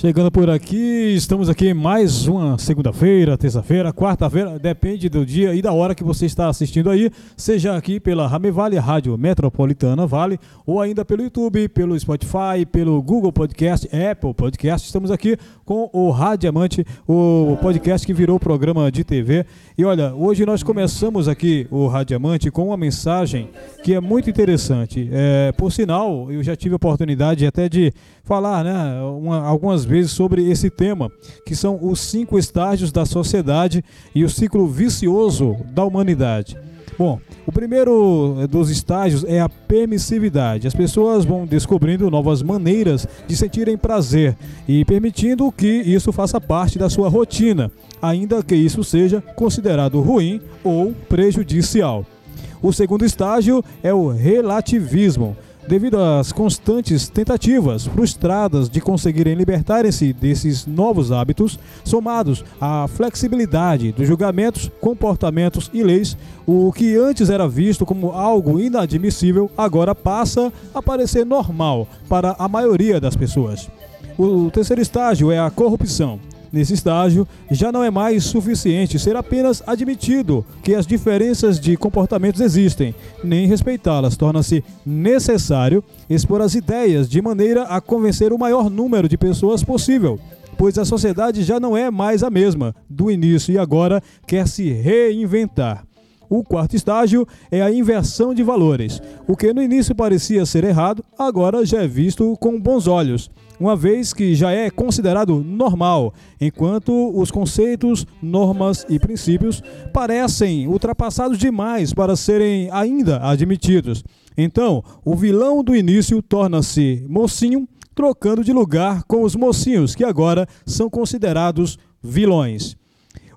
Chegando por aqui, estamos aqui mais uma segunda-feira, terça-feira, quarta-feira, depende do dia e da hora que você está assistindo aí, seja aqui pela Rame Vale, Rádio Metropolitana Vale, ou ainda pelo YouTube, pelo Spotify, pelo Google Podcast, Apple Podcast. Estamos aqui com o Radiamante, o podcast que virou programa de TV. E olha, hoje nós começamos aqui o Radiamante com uma mensagem que é muito interessante. É, por sinal, eu já tive a oportunidade até de falar né, uma, algumas vezes sobre esse tema, que são os cinco estágios da sociedade e o ciclo vicioso da humanidade. Bom, o primeiro eh, dos estágios é a permissividade. As pessoas vão descobrindo novas maneiras de sentirem prazer e permitindo que isso faça parte da sua rotina, ainda que isso seja considerado ruim ou prejudicial. O segundo estágio é o relativismo devido às constantes tentativas frustradas de conseguirem libertarem-se desses novos hábitos, somados à flexibilidade dos julgamentos, comportamentos e leis, o que antes era visto como algo inadmissível agora passa a parecer normal para a maioria das pessoas. O terceiro estágio é a corrupção. Nesse estágio, já não é mais suficiente ser apenas admitido que as diferenças de comportamentos existem, nem respeitá-las. Torna-se necessário expor as ideias de maneira a convencer o maior número de pessoas possível, pois a sociedade já não é mais a mesma do início e agora quer se reinventar. O quarto estágio é a inversão de valores. O que no início parecia ser errado, agora já é visto com bons olhos uma vez que já é considerado normal, enquanto os conceitos, normas e princípios parecem ultrapassados demais para serem ainda admitidos. Então, o vilão do início torna-se mocinho, trocando de lugar com os mocinhos, que agora são considerados vilões.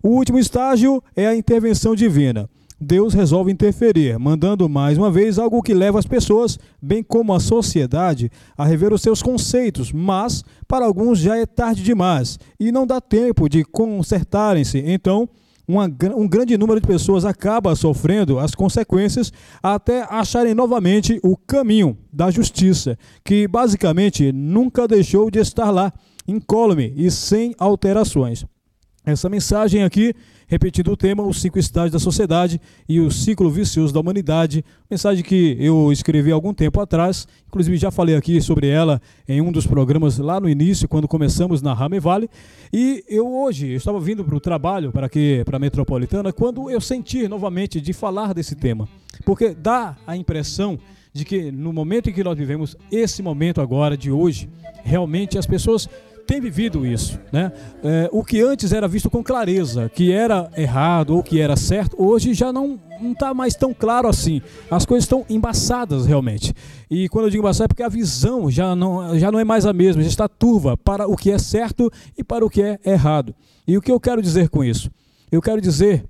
O último estágio é a intervenção divina. Deus resolve interferir, mandando mais uma vez algo que leva as pessoas, bem como a sociedade, a rever os seus conceitos, mas para alguns já é tarde demais e não dá tempo de consertarem-se. Então, uma, um grande número de pessoas acaba sofrendo as consequências até acharem novamente o caminho da justiça, que basicamente nunca deixou de estar lá, incólume e sem alterações. Essa mensagem aqui repetindo o tema, os cinco estágios da sociedade e o ciclo vicioso da humanidade. Mensagem que eu escrevi há algum tempo atrás, inclusive já falei aqui sobre ela em um dos programas lá no início, quando começamos na Rame Vale. E eu hoje eu estava vindo para o trabalho, para aqui, para a Metropolitana, quando eu senti novamente de falar desse tema. Porque dá a impressão de que no momento em que nós vivemos esse momento agora, de hoje, realmente as pessoas tem vivido isso, né? É, o que antes era visto com clareza, que era errado ou que era certo, hoje já não está mais tão claro assim. As coisas estão embaçadas realmente. E quando eu digo embaçada é porque a visão já não, já não é mais a mesma, já está turva para o que é certo e para o que é errado. E o que eu quero dizer com isso? Eu quero dizer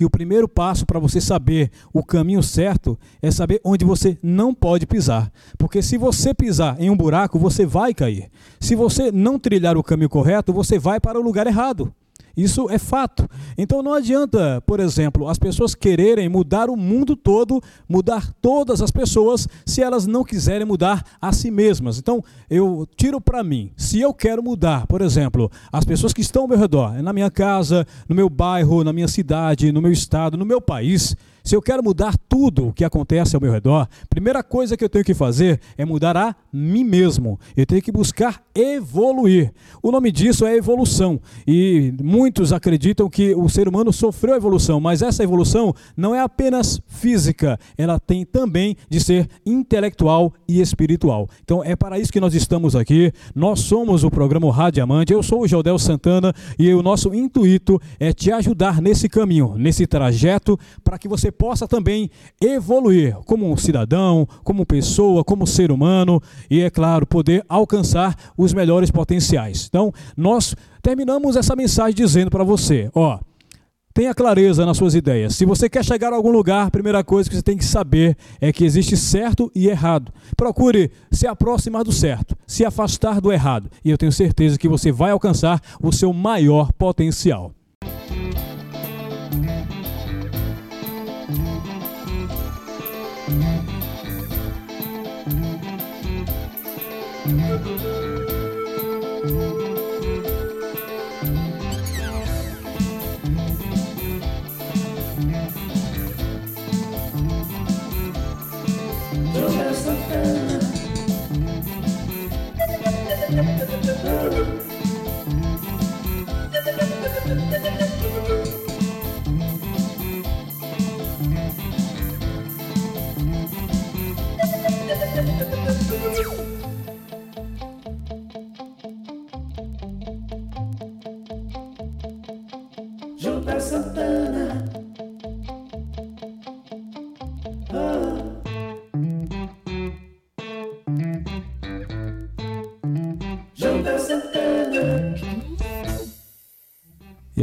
que o primeiro passo para você saber o caminho certo é saber onde você não pode pisar. Porque se você pisar em um buraco, você vai cair. Se você não trilhar o caminho correto, você vai para o lugar errado. Isso é fato. Então não adianta, por exemplo, as pessoas quererem mudar o mundo todo, mudar todas as pessoas, se elas não quiserem mudar a si mesmas. Então eu tiro para mim, se eu quero mudar, por exemplo, as pessoas que estão ao meu redor, na minha casa, no meu bairro, na minha cidade, no meu estado, no meu país, se eu quero mudar tudo o que acontece ao meu redor, primeira coisa que eu tenho que fazer é mudar a mim mesmo. Eu tenho que buscar evoluir. O nome disso é evolução. E muitos acreditam que o ser humano sofreu evolução, mas essa evolução não é apenas física, ela tem também de ser intelectual e espiritual. Então é para isso que nós estamos aqui. Nós somos o programa Radiamante. Eu sou o Jodel Santana e o nosso intuito é te ajudar nesse caminho, nesse trajeto, para que você possa também evoluir como um cidadão, como pessoa, como ser humano e, é claro, poder alcançar os melhores potenciais. Então, nós terminamos essa mensagem dizendo para você: ó. Tenha clareza nas suas ideias. Se você quer chegar a algum lugar, a primeira coisa que você tem que saber é que existe certo e errado. Procure se aproximar do certo, se afastar do errado. E eu tenho certeza que você vai alcançar o seu maior potencial.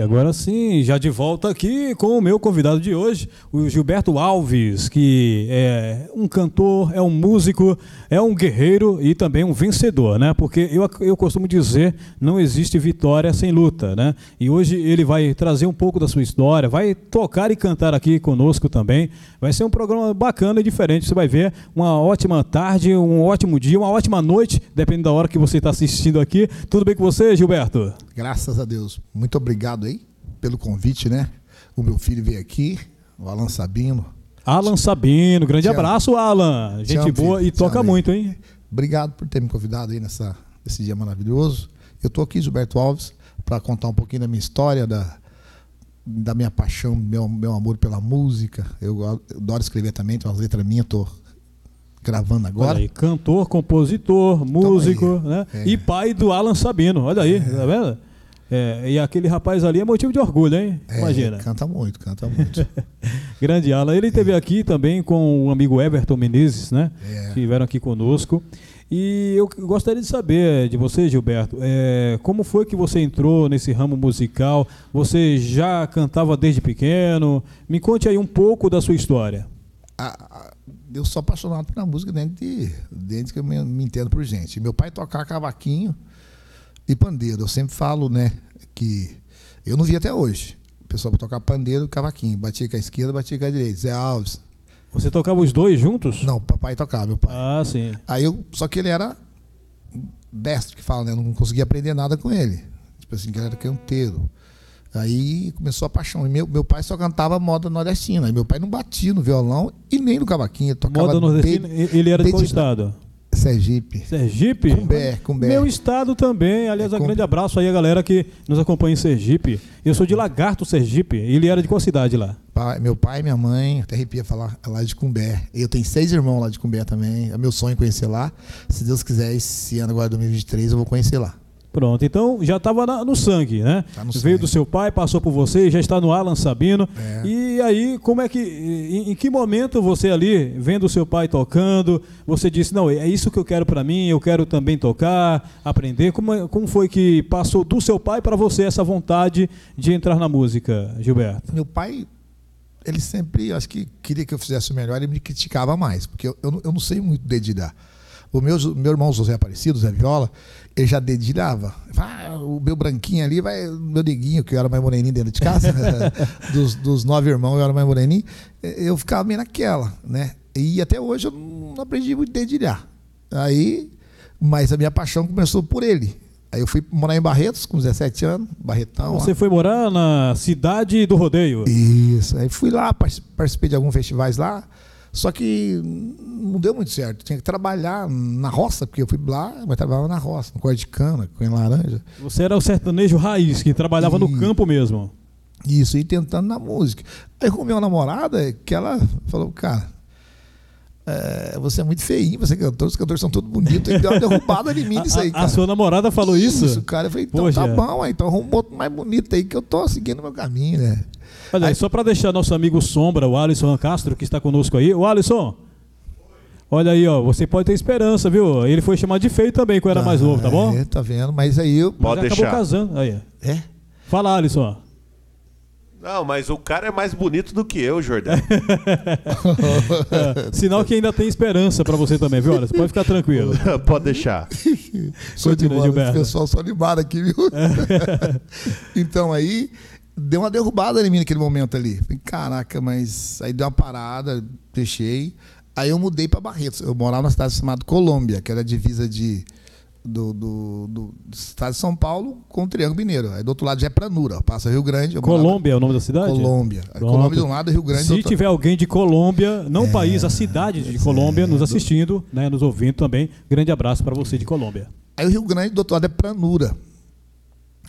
Agora sim, já de volta aqui com o meu convidado de hoje, o Gilberto Alves, que é um cantor, é um músico, é um guerreiro e também um vencedor, né? Porque eu, eu costumo dizer, não existe vitória sem luta, né? E hoje ele vai trazer um pouco da sua história, vai tocar e cantar aqui conosco também. Vai ser um programa bacana e diferente. Você vai ver uma ótima tarde, um ótimo dia, uma ótima noite, dependendo da hora que você está assistindo aqui. Tudo bem com você, Gilberto? Graças a Deus. Muito obrigado aí pelo convite, né? O meu filho veio aqui, o Alan Sabino. Alan Sabino, grande amo. abraço, Alan. Te Gente amo, boa e toca amo, muito, hein? Obrigado por ter me convidado aí nessa, nesse dia maravilhoso. Eu estou aqui, Gilberto Alves, para contar um pouquinho da minha história, da, da minha paixão, meu, meu amor pela música. Eu, eu adoro escrever também, tem umas letras minhas, estou gravando agora. Olha aí, cantor, compositor, músico, né? É. E pai do Alan Sabino. Olha aí, tá vendo? É, e aquele rapaz ali é motivo de orgulho, hein? É, Imagina. Canta muito, canta muito. Grande Alan. Ele esteve aqui também com o amigo Everton Menezes, né? É. Estiveram aqui conosco. E eu gostaria de saber de você, Gilberto, é, como foi que você entrou nesse ramo musical? Você já cantava desde pequeno? Me conte aí um pouco da sua história. a- a- eu sou apaixonado pela música desde, de- desde que eu me, me entendo por gente. Meu pai tocava cavaquinho e pandeiro. Eu sempre falo, né, que eu não vi até hoje. O pessoal tocar pandeiro e cavaquinho. Batia com a esquerda, batia com a direita. Zé Alves. Você tocava os dois juntos? Não, papai tocava, meu pai. Ah, sim. Aí eu, só que ele era destro que fala, né? Eu não conseguia aprender nada com ele. Tipo assim, que ele era canteiro. Aí começou a paixão. E meu, meu pai só cantava moda nordestina. Aí meu pai não batia no violão e nem no cavaquinho. Ele tocava Moda nordestina, desde- ele era de qual desde- estado? Sergipe. Sergipe? Cumbé, Cumbé. Meu estado também. Aliás, É, um grande abraço aí a galera que nos acompanha em Sergipe. Eu sou de Lagarto, Sergipe. Ele era de qual cidade lá? Pai- meu pai minha mãe, até arrepia falar, é lá de Cumbé. Eu tenho seis irmãos lá de Cumbé também. É meu sonho conhecer lá. Se Deus quiser, esse ano agora, 2023, eu vou conhecer lá. Pronto, então já estava no sangue, né? Tá no Veio sangue. do seu pai, passou por você, já está no Alan Sabino. É. E aí, como é que. Em, em que momento você ali, vendo o seu pai tocando, você disse: Não, é isso que eu quero para mim, eu quero também tocar, aprender. Como, como foi que passou do seu pai para você essa vontade de entrar na música, Gilberto? Meu pai, ele sempre, acho que queria que eu fizesse o melhor, ele me criticava mais, porque eu, eu, não- eu não sei muito dedilhar. O meu, meu irmão José Aparecido, Zé Viola, ele já dedilhava. Ah, o meu branquinho ali vai, o meu neguinho, que eu era mais moreninho dentro de casa, dos, dos nove irmãos eu era mais moreninho, eu ficava meio naquela, né? E até hoje eu não aprendi muito dedilhar. Aí, mas a minha paixão começou por ele. Aí eu fui morar em Barretos com 17 anos, Barretão. lá. Você foi morar na cidade do rodeio. Isso. Aí fui lá, partic- participei de alguns festivais lá. Só que não deu muito certo. Tinha que trabalhar na roça, porque eu fui lá, mas trabalhava na roça, no corte de cana, com laranja. Você era o sertanejo raiz, que trabalhava no Ih. campo mesmo. Isso, e tentando na música. Aí com minha namorada, que ela falou, cara, é, você é muito feinho, você é cantor, os cantores são todos bonitos, e deu uma derrubada em mim nisso aí, A, a cara. sua namorada falou isso? Isso, cara. Eu falei, então Poxa. tá bom, aí, então arruma outro mais bonito aí, que eu tô seguindo meu caminho, né? Olha aí, só para deixar nosso amigo Sombra, o Alisson Castro, que está conosco aí. O Alisson, olha aí, ó, você pode ter esperança, viu? Ele foi chamado de feio também quando era mais novo, tá bom? É, tá vendo? Mas aí eu. Mas Pode acabou deixar. casando. Aí. É? Fala, Alisson. Não, mas o cara é mais bonito do que eu, Jordão. É, sinal que ainda tem esperança para você também, viu? Alisson? Pode ficar tranquilo. Pode deixar. Sou de Continua, bola, Gilberto. esse pessoal só animado aqui, viu? então aí deu uma derrubada em mim naquele momento ali. Caraca, mas aí deu uma parada, deixei. Aí eu mudei para Barretos. Eu morava numa cidade chamada Colômbia, que era a divisa de, do, do, do- do estado de São Paulo com o Triângulo Mineiro. Aí do outro lado já é Pranura, passa Rio Grande. morava- Colômbia é o nome da cidade? Colômbia. Colômbia de um lado, Rio Grande do Se tiver alguém de Colômbia, não o país, a cidade de Colômbia, nos assistindo, né, nos ouvindo também, grande abraço para você de Colômbia. Aí o Rio Grande do outro lado é Pranura.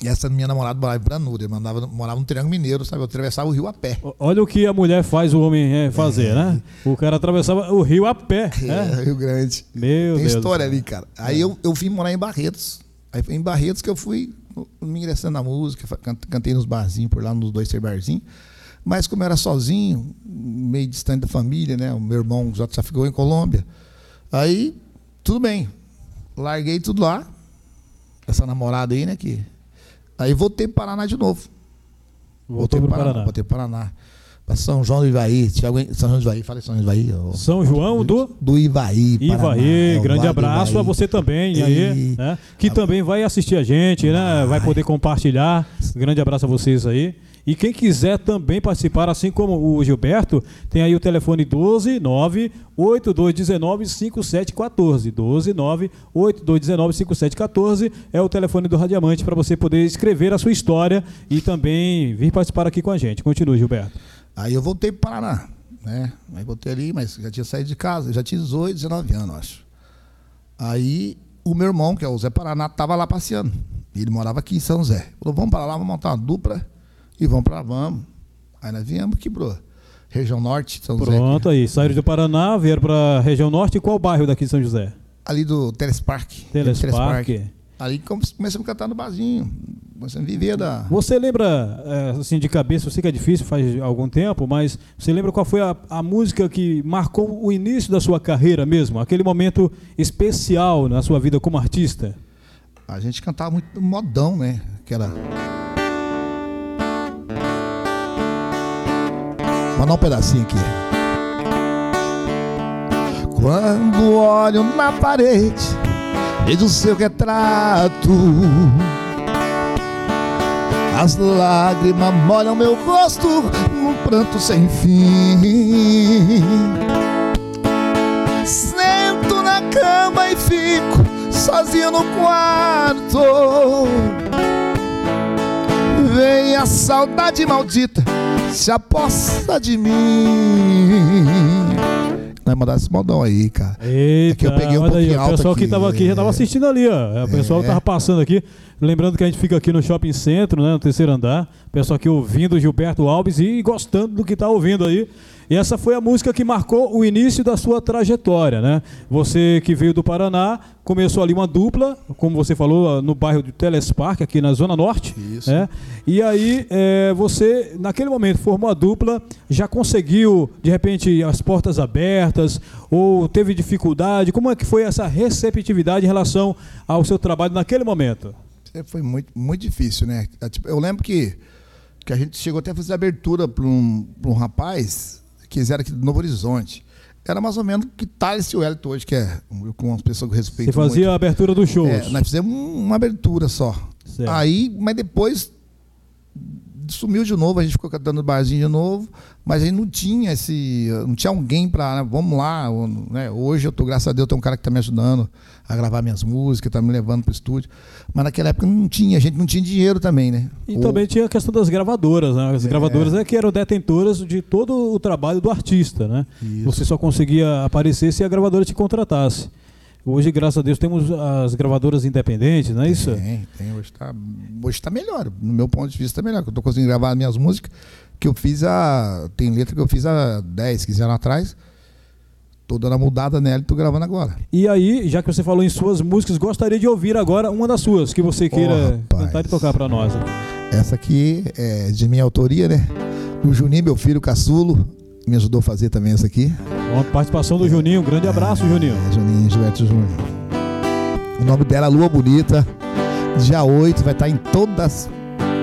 E essa minha namorada morava em. Eu mandava, morava no Triângulo Mineiro, sabe? Eu atravessava o rio a pé. Olha o que a mulher faz o homem é, fazer, né? O cara atravessava o rio a pé, É, né? Rio Grande. Meu Tem Deus. história ali, cara. Aí eu, eu vim morar em Barretos. Aí foi em Barretos que eu fui me ingressando na música, cantei nos barzinhos por lá, nos dois ter barzinhos. Mas como eu era sozinho, meio distante da família, né? O meu irmão já, já ficou em Colômbia. Aí, tudo bem. Larguei tudo lá. Essa namorada aí, né? Que... Aí voltei para Paraná de novo. Voltou voltei pro para Paraná. Paraná. Voltei para Paraná. São João do Ivaí. São João do Ivaí, falei São João do Ivaí. ó. São João do Do Ivaí. Paraná. Ivaí, É, grande abraço a Ivaí. você também, aí, E- né? Que também vai assistir a gente, né? Vai poder compartilhar. Grande abraço a vocês aí. E quem quiser também participar, assim como o Gilberto, tem aí o telefone 12 9 8219 5714. 12 9 8219 5714 é o telefone do Radiamante para você poder escrever a sua história e também vir participar aqui com a gente. Continue, Gilberto. Aí eu voltei para Paraná, né? Aí voltei ali, mas já tinha saído de casa, já tinha 18, 19 anos, acho. Aí o meu irmão, que é o Zé Paraná, estava lá passeando. Ele morava aqui em São José. Falou, vamos para lá, vamos montar uma dupla e vamos para vamos. Aí nós viemos, quebrou. Região Norte, São José. Pronto aí. Saíram do Paraná, vieram para a região norte. Qual bairro daqui de São José? Ali do Telespark. Telespark. Ali come- começamos a cantar no barzinho. Começamos a viver da... Você lembra, é, assim, de cabeça, eu sei que é difícil, faz algum tempo, mas você lembra qual foi a, a música que marcou o início da sua carreira mesmo? Aquele momento especial na sua vida como artista? A gente cantava muito modão, né? Que Mandar um pedacinho aqui. Quando olho na parede, vejo o seu retrato. As lágrimas molham meu rosto num pranto sem fim. Sento na cama e fico sozinho no quarto. Vem a saudade maldita, se aposta de mim. Vai mandar esse modão aí, cara. Eita, que eu peguei um olha aí, o pessoal que aqui, estava aqui já estava é. assistindo ali, ó. O pessoal É. estava passando aqui. Lembrando que a gente fica aqui no Shopping Centro, né, no terceiro andar. O pessoal aqui ouvindo o Gilberto Alves e gostando do que está ouvindo aí. E essa foi a música que marcou o início da sua trajetória, né? Você que veio do Paraná, começou ali uma dupla, como você falou, no bairro do Telespark, aqui na Zona Norte. Isso. né? E aí, é, você, naquele momento, formou a dupla, já conseguiu, de repente, as portas abertas, ou teve dificuldade? Como é que foi essa receptividade em relação ao seu trabalho naquele momento? Sempre foi muito, muito difícil, né? É, tipo, Eu lembro que, que a gente chegou até a fazer abertura para um, um rapaz que era aqui do Novo Horizonte. Era mais ou menos o que Thales e o Wellington hoje, que é com umas pessoas que eu respeito Você fazia muito. a abertura dos shows. É, nós fizemos um- uma abertura só. Certo. Aí, mas depois sumiu de novo, a gente ficou cantando barzinho de novo, mas aí não tinha esse, não tinha alguém para, vamos lá, ou, né? Hoje eu tô, graças a Deus, tem um cara que tá me ajudando a gravar minhas músicas, tá me levando pro estúdio. Mas naquela época não tinha, a gente não tinha dinheiro também, né? E Ou- também tinha a questão das gravadoras, né? As gravadoras é que eram detentoras de todo o trabalho do artista, né? Isso. Você só conseguia aparecer se a gravadora te contratasse. Hoje, graças a Deus, temos as gravadoras independentes, não é isso? Tem, tem. Hoje tá, hoje tá melhor. No meu ponto de vista, tá melhor. Eu tô conseguindo gravar minhas músicas que eu fiz a. Tem letra que eu fiz há 10, 15 anos atrás. Tô dando a mudada nela e tô gravando agora. E aí, já que você falou em suas músicas, gostaria de ouvir agora uma das suas, que você queira rapaz. cantar e tocar para nós. Essa aqui é de minha autoria, né? O Juninho, meu filho caçulo, me ajudou a fazer também essa aqui. Uma participação do Juninho, um grande abraço, Juninho. É, Juninho, Gilberto Júnior. O nome dela é Lua Bonita. Dia 8 vai estar em todas as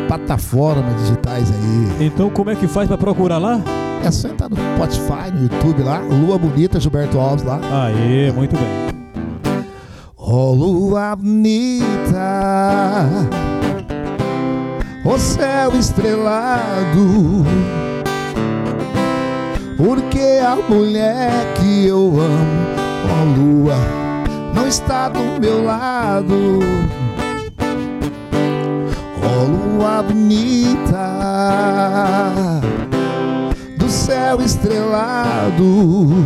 plataformas digitais aí. Então, como é que faz para procurar lá? É só entrar no Spotify, no YouTube lá. Lua Bonita, Gilberto Alves lá. Aê, muito bem. Oh, lua bonita, o céu estrelado, porque a mulher que eu amo, oh lua, não está do meu lado. Oh, lua bonita, do céu estrelado.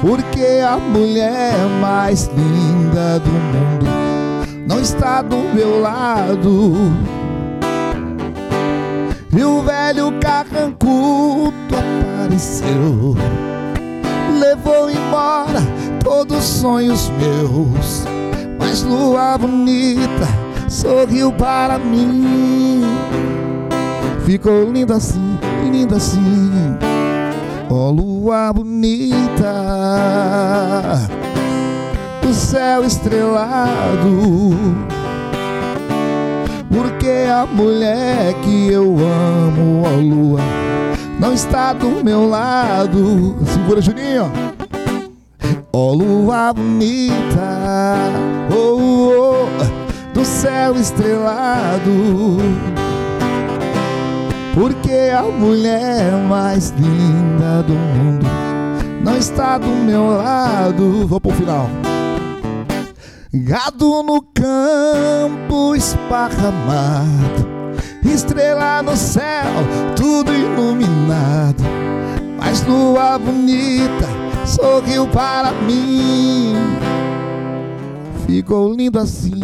Porque a mulher mais linda do mundo não está do meu lado. E o velho carrancudo apareceu, levou embora todos os sonhos meus. Mas lua bonita, sorriu para mim. Ficou lindo assim, lindo assim. Ó lua bonita do céu estrelado. Porque a mulher que eu amo, ó lua, não está do meu lado. Segura, Juninho. Ó lua bonita, oh, oh, do céu estrelado. Porque a mulher mais linda do mundo não está do meu lado. Vou pro final. Gado no campo esparramado, estrela no céu, tudo iluminado. Mas lua bonita sorriu para mim. Ficou lindo assim.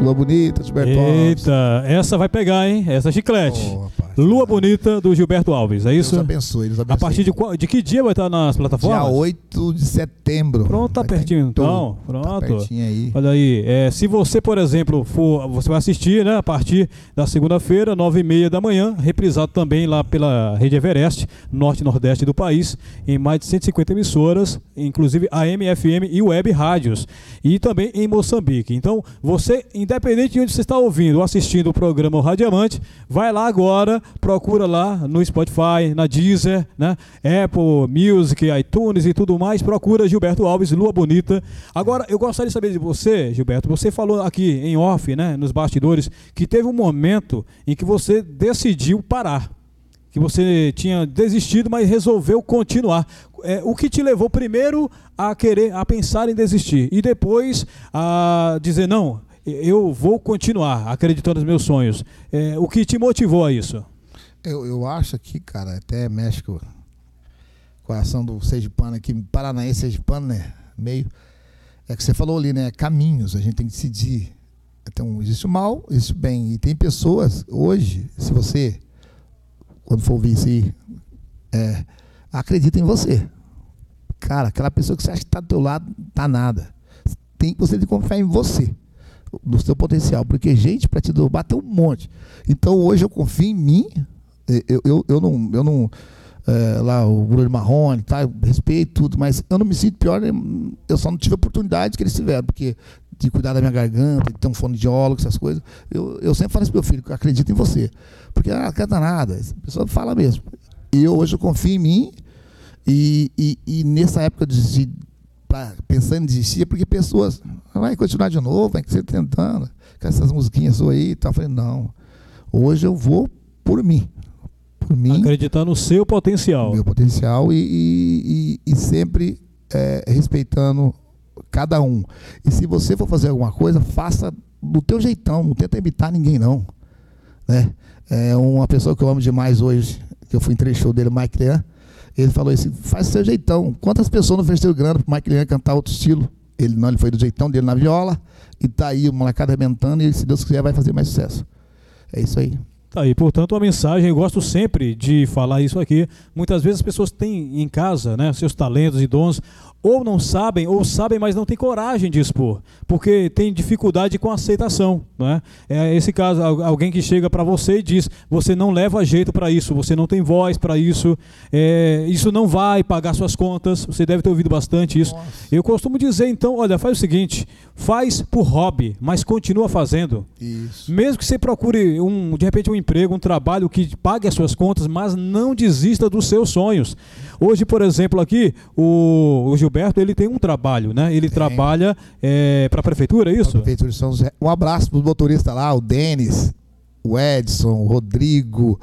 Lua bonita, Gilberto. Eita, essa vai pegar, hein? Essa é chiclete. Oh. Lua Bonita do Gilberto Alves, é Deus isso? abençoe, Deus A abençoe. partir de, qual- de que dia vai estar nas plataformas? Dia 8 de setembro. Pronto, tá pertinho então. tudo. Pronto. Tá pertinho aí. Olha aí, é, se você, por exemplo, for, você vai assistir, né, a partir da segunda-feira, nove e meia da manhã, reprisado também lá pela Rede Everest, norte e nordeste do país, em mais de 150 emissoras, inclusive AM, FM e web rádios, e também em Moçambique. Então, você, independente de onde você está ouvindo ou assistindo o programa Radiamante, vai lá agora, procura lá no Spotify, na Deezer, né, Apple Music, iTunes e tudo mais, procura Gilberto Alves, Lua Bonita. Agora, eu gostaria de saber de você, Gilberto, você falou aqui em off, né, nos bastidores, que teve um momento em que você decidiu parar que você tinha desistido, mas resolveu continuar. É, o que te levou primeiro a querer, a pensar em desistir e depois a dizer não, eu vou continuar acreditando nos meus sonhos. É, o que te motivou a isso? Eu, eu acho que, cara, até mexe com o coração do Sergipano aqui, Paranaense Sergipano, né? Meio. É que você falou ali, né? Caminhos, a gente tem que decidir. Então, existe o mal, existe o bem. E tem pessoas, hoje, se você, quando for ouvir isso aí, é, acredita em você. Cara, aquela pessoa que você acha que está do teu lado, tá nada. Tem, você que confiar em você, no seu potencial. Porque gente para te derrubar tem um monte. Então, hoje eu confio em mim. Eu, eu, eu não. Eu não é, lá o Bruno Marrone, tá? respeito tudo, mas eu não me sinto pior, né? eu só não tive a oportunidade que eles tiveram, porque de cuidar da minha garganta, de ter um fonoaudiólogo, essas coisas. Eu, eu sempre falo isso pro meu filho, que acredito em você. Porque ah, não canta nada, a pessoa fala mesmo. Eu hoje eu confio em mim, e, e, e nessa época de, pra, pensando em desistir, é porque pessoas vai continuar de novo, vai ser tentando, com essas musiquinhas suas aí e tal. Eu falei, não, hoje eu vou por mim. Por mim Acreditar no seu potencial. meu potencial e, e- e- sempre é, respeitando cada um. E se você for fazer alguma coisa, faça do teu jeitão, não tenta imitar ninguém não. Né? É uma pessoa que eu amo demais hoje, que eu fui em três shows dele, o Mike Lean, ele falou assim, faz seu jeitão. Quantas pessoas não ofereceram grana pro Mike Lean cantar outro estilo? Ele não, ele foi do jeitão dele na viola, e tá aí o molecada arrebentando, e se Deus quiser vai fazer mais sucesso. É isso aí. Tá aí, portanto, a mensagem, eu gosto sempre de falar isso aqui. Muitas vezes as pessoas têm em casa né, seus talentos e dons, ou não sabem, ou sabem, mas não têm coragem de expor, porque tem dificuldade com aceitação. Né? É esse caso, al- alguém que chega para você e diz: você não leva jeito para isso, você não tem voz para isso, é, isso não vai pagar suas contas. Você deve ter ouvido bastante isso. Eu costumo dizer, então, olha, faz o seguinte: faz por hobby, mas continua fazendo. Isso. Mesmo que você procure um, de repente um emprego, um trabalho que pague as suas contas, mas não desista dos seus sonhos. Hoje, por exemplo, aqui o, o Gilberto ele tem um trabalho, né? Ele trabalha para a prefeitura, é isso? Prefeitura de São José. Um abraço para os motoristas lá, o Denis, o Edson, o Rodrigo,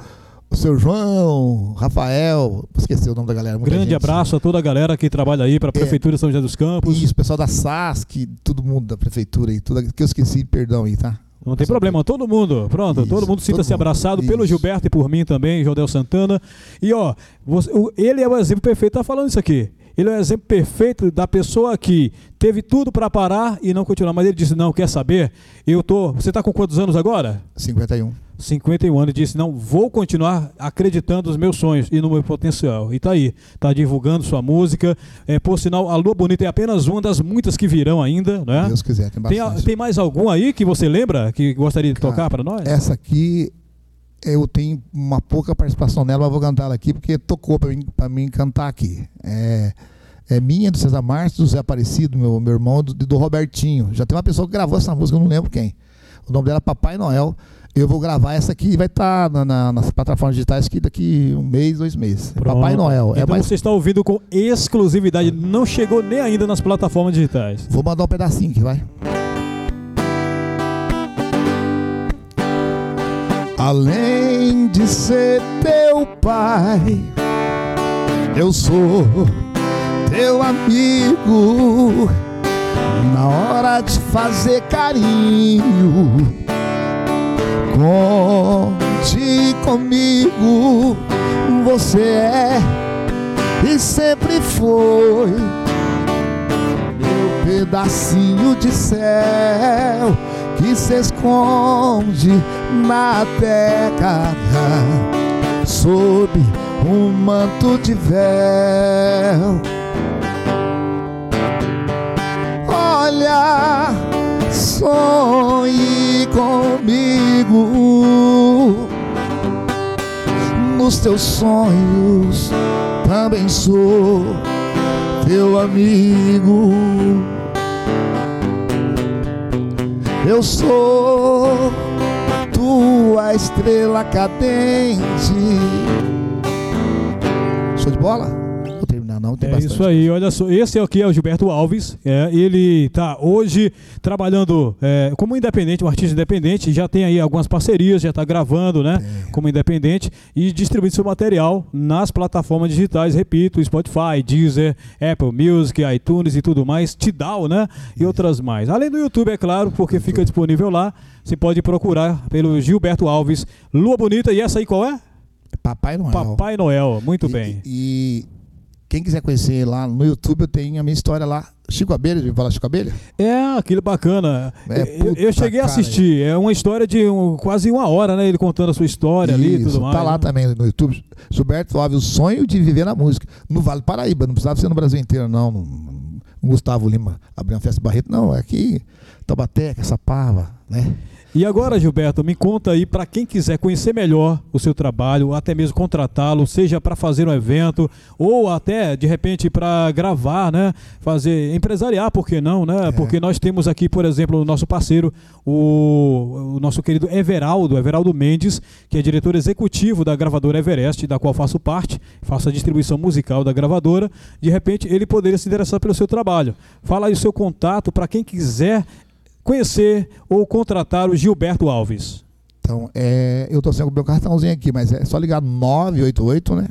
o seu João, Rafael. Esqueci o nome da galera. Grande gente. abraço a toda a galera que trabalha aí para a prefeitura de São José dos Campos. Isso, pessoal da SASC, todo mundo da prefeitura aí, tudo que eu esqueci, perdão aí, tá? Não tem problema, todo mundo, pronto, Isso, todo mundo sinta-se abraçado pelo Isso. Gilberto e por mim também, Jodel Santana. E ó, você- o- ele é o exemplo perfeito, tá falando isso aqui. Ele é o exemplo perfeito da pessoa que teve tudo para parar e não continuar, mas ele disse: "Não, quer saber? Eu tô, você tá com quantos anos agora?" 51. 51 anos, e disse: Não, vou continuar acreditando nos meus sonhos e no meu potencial. E tá aí, tá divulgando sua música. É, por sinal, a Lua Bonita é apenas uma das muitas que virão ainda, né? Deus quiser, tem Tem, bastante. tem mais algum aí que você lembra que gostaria de Cara, tocar para nós? Essa aqui, eu tenho uma pouca participação nela, mas vou cantar ela aqui porque tocou pra mim, pra mim cantar aqui. É, é minha, do César Márcio, do Zé Aparecido, meu, meu irmão, do, do Robertinho. Já tem uma pessoa que gravou essa música, eu não lembro quem. O nome dela é Papai Noel. Eu vou gravar essa aqui e vai estar na- na- nas plataformas digitais aqui daqui um mês, dois meses. Pronto. Papai Noel. É Então mais... você está ouvindo com exclusividade, não chegou nem ainda nas plataformas digitais. Vou mandar um pedacinho aqui, vai. Além de ser teu pai, eu sou teu amigo. Na hora de fazer carinho, conte comigo. Você é e sempre foi meu pedacinho de céu que se esconde na década sob um manto de véu. Olha, sonhe comigo nos teus sonhos também sou teu amigo. Eu sou tua estrela cadente. Show de bola? Não, tem É bastante. isso aí, olha só. Esse aqui é o Gilberto Alves. É, ele está hoje trabalhando é, como independente, um artista independente. Já tem aí algumas parcerias, já está gravando, né? Como independente e distribuindo seu material nas plataformas digitais. Repito: Spotify, Deezer, Apple Music, iTunes e tudo mais. Tidal, né? E outras mais. Além do YouTube, é claro, porque fica disponível lá. Você pode procurar pelo Gilberto Alves. Lua Bonita. E essa aí qual é? Papai Noel. Papai Noel. Muito E- bem. E, quem quiser conhecer lá no YouTube, eu tenho a minha história lá. Chico Abelha, de falar Chico Abelha? É, aquilo bacana. É, eu, eu cheguei a cara, assistir. É uma história de um- quase uma hora, né? Ele contando a sua história ali e Isso, tudo mais. tá lá né? também no YouTube. Gilberto Alves, o sonho de viver na música. No Vale do Paraíba, não precisava ser no Brasil inteiro, não. não, Gustavo Lima abriu uma festa em Barreto, não. É aqui, Taubaté, Caçapava, né? E agora, Gilberto, me conta aí para quem quiser conhecer melhor o seu trabalho, ou até mesmo contratá-lo, seja para fazer um evento ou até de repente para gravar, né? Fazer empresariar, por que não, né? É. Porque nós temos aqui, por exemplo, o nosso parceiro, o, o nosso querido Everaldo, Everaldo Mendes, que é diretor executivo da gravadora Everest, da qual faço parte, faço a distribuição musical da gravadora. De repente, ele poderia se interessar pelo seu trabalho. Fala aí o seu contato para quem quiser conhecer ou contratar o Gilberto Alves. Então, é, eu tô sem o meu cartãozinho aqui, mas é só ligar 988, né?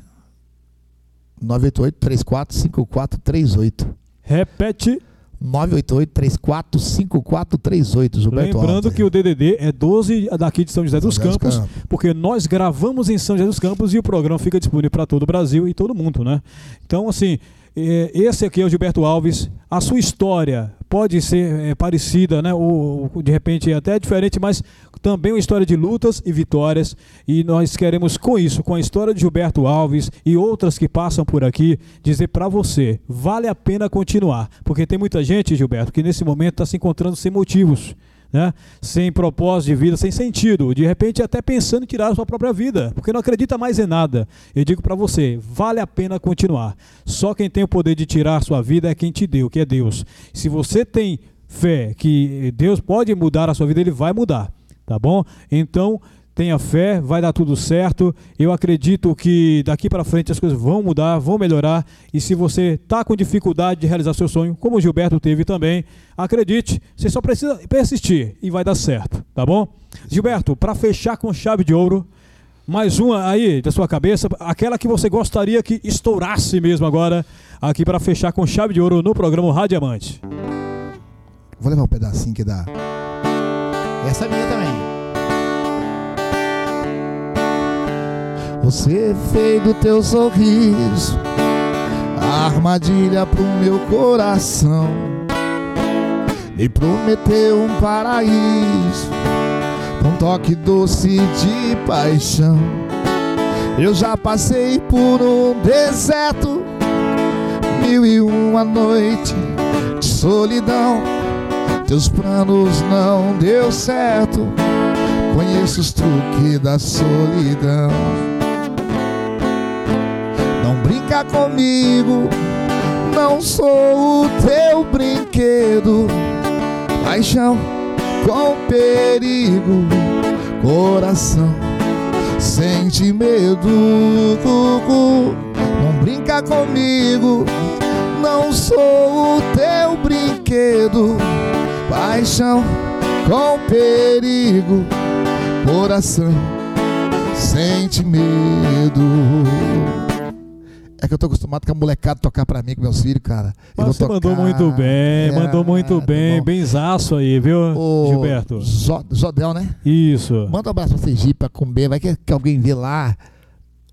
988-345438. Repete, 988-345438, Gilberto lembrando Alves. que o DDD é 12 daqui de São José dos São José dos Campos, Campos. porque nós gravamos em São José dos Campos e o programa fica disponível para todo o Brasil e todo mundo, né? Então, assim, esse aqui é o Gilberto Alves. A sua história pode ser eh, parecida, né? Ou ou, de repente até diferente, mas também uma história de lutas e vitórias. E nós queremos, com isso, com a história de Gilberto Alves e outras que passam por aqui, dizer para você: vale a pena continuar. Porque tem muita gente, Gilberto, que nesse momento está se encontrando sem motivos. Né? Sem propósito de vida, sem sentido, de repente até pensando em tirar a sua própria vida, porque não acredita mais em nada. Eu digo para você, vale a pena continuar. Só quem tem o poder de tirar a sua vida é quem te deu, que é Deus. Se você tem fé que Deus pode mudar a sua vida, ele vai mudar, tá bom? Então, tenha fé, vai dar tudo certo. Eu acredito que daqui para frente as coisas vão mudar, vão melhorar. E se você está com dificuldade de realizar seu sonho, como o Gilberto teve também, acredite, você só precisa persistir e vai dar certo, tá bom? Gilberto, para fechar com chave de ouro, mais uma aí da sua cabeça, aquela que você gostaria que estourasse mesmo agora, aqui para fechar com chave de ouro no programa Rádio Diamante. Vou levar um pedacinho que dá. Essa é minha também. Você fez do teu sorriso a armadilha pro meu coração. Me prometeu um paraíso com toque doce de paixão. Eu já passei por um deserto, mil e uma noite de solidão. Teus planos não deu certo. Conheço os truques da solidão. Brinca comigo, não sou o teu brinquedo. Paixão com perigo, coração sente medo. Não brinca comigo, não sou o teu brinquedo. Paixão com perigo, coração sente medo. É que eu tô acostumado com a molecada tocar pra mim, com meus filhos, cara. Mas você mandou tocar. muito bem, É, mandou muito tá bem, bom. benzaço aí, viu, Ô, Gilberto? Zo- Zodel, né? Isso. Manda um abraço pra Sergipe, pra comer. Vai que, que alguém vê lá.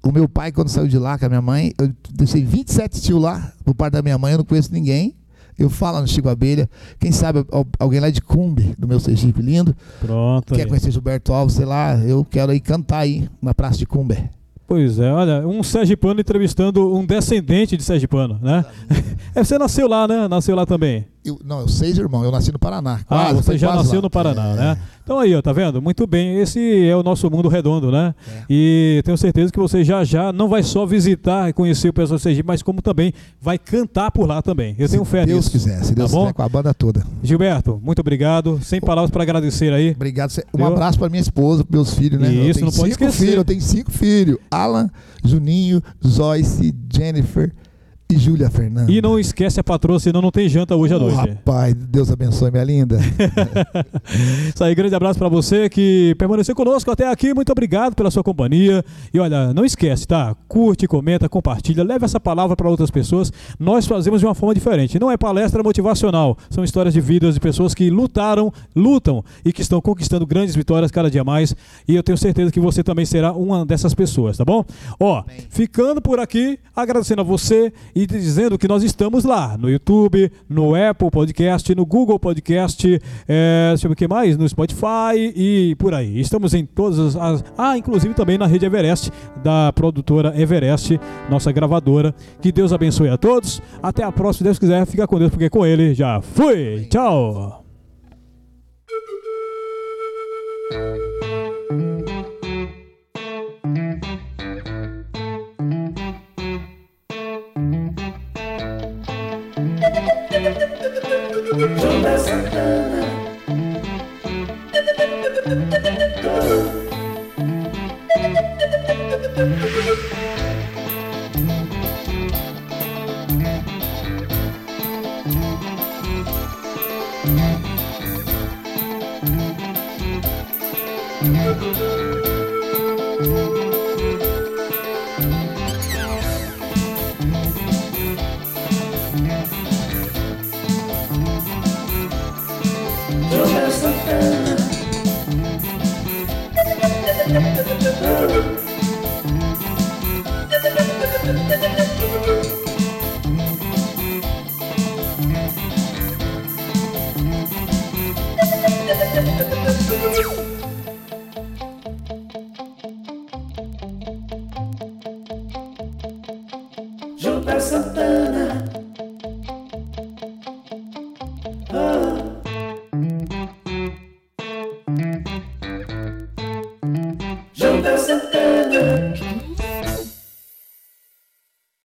O meu pai, quando saiu de lá com a minha mãe, eu deixei 27 tios lá, por parte da minha mãe, eu não conheço ninguém. Eu falo no Chico Abelha. Quem sabe al- alguém lá de Cumbe, do meu Sergipe lindo, Pronto. quer aí. conhecer Gilberto Alves, sei lá, eu quero ir cantar aí na Praça de Cumbe. Pois é, olha, um sergipano entrevistando um descendente de sergipano, né? É, você nasceu lá, né? Nasceu lá também. Eu, não, eu seis irmãos, eu nasci no Paraná. Ah, Quase, você foi já nasceu lá. no Paraná, É. né? Então aí, ó, tá vendo? Muito bem, esse é o nosso mundo redondo, né? É. E tenho certeza que você já já não vai só visitar e conhecer o pessoal do Sergipe, mas como também vai cantar por lá também. Eu tenho se fé Deus nisso. quiser, se Deus Tá quiser, com a banda toda. Gilberto, muito obrigado. Sem palavras para agradecer aí. Obrigado. Um Eu- abraço para minha esposa, para meus filhos, né? Isso, tenho não pode cinco esquecer. filhos, eu tenho cinco filhos. Alan, Juninho, Joyce, Jennifer e Júlia Fernanda. E não esquece a patroa, senão não tem janta hoje à Ô, noite. rapaz, Deus abençoe, minha linda. Isso aí, grande abraço pra você que permaneceu conosco até aqui. Muito obrigado pela sua companhia. E olha, não esquece, tá? Curte, comenta, compartilha, leve essa palavra para outras pessoas. Nós fazemos de uma forma diferente. Não é palestra motivacional, são histórias de vidas de pessoas que lutaram, lutam e que estão conquistando grandes vitórias cada dia mais. E eu tenho certeza que você também será uma dessas pessoas, tá bom? Ó, ficando por aqui, agradecendo a você e dizendo que nós estamos lá no YouTube, no Apple Podcast, no Google Podcast, é, o que mais, no Spotify e por aí. Estamos em todas as. Ah, inclusive também na rede Everest, da produtora Everest, nossa gravadora. Que Deus abençoe a todos. Até a próxima, se Deus quiser. Fica com Deus, porque com Ele já fui. Tchau. João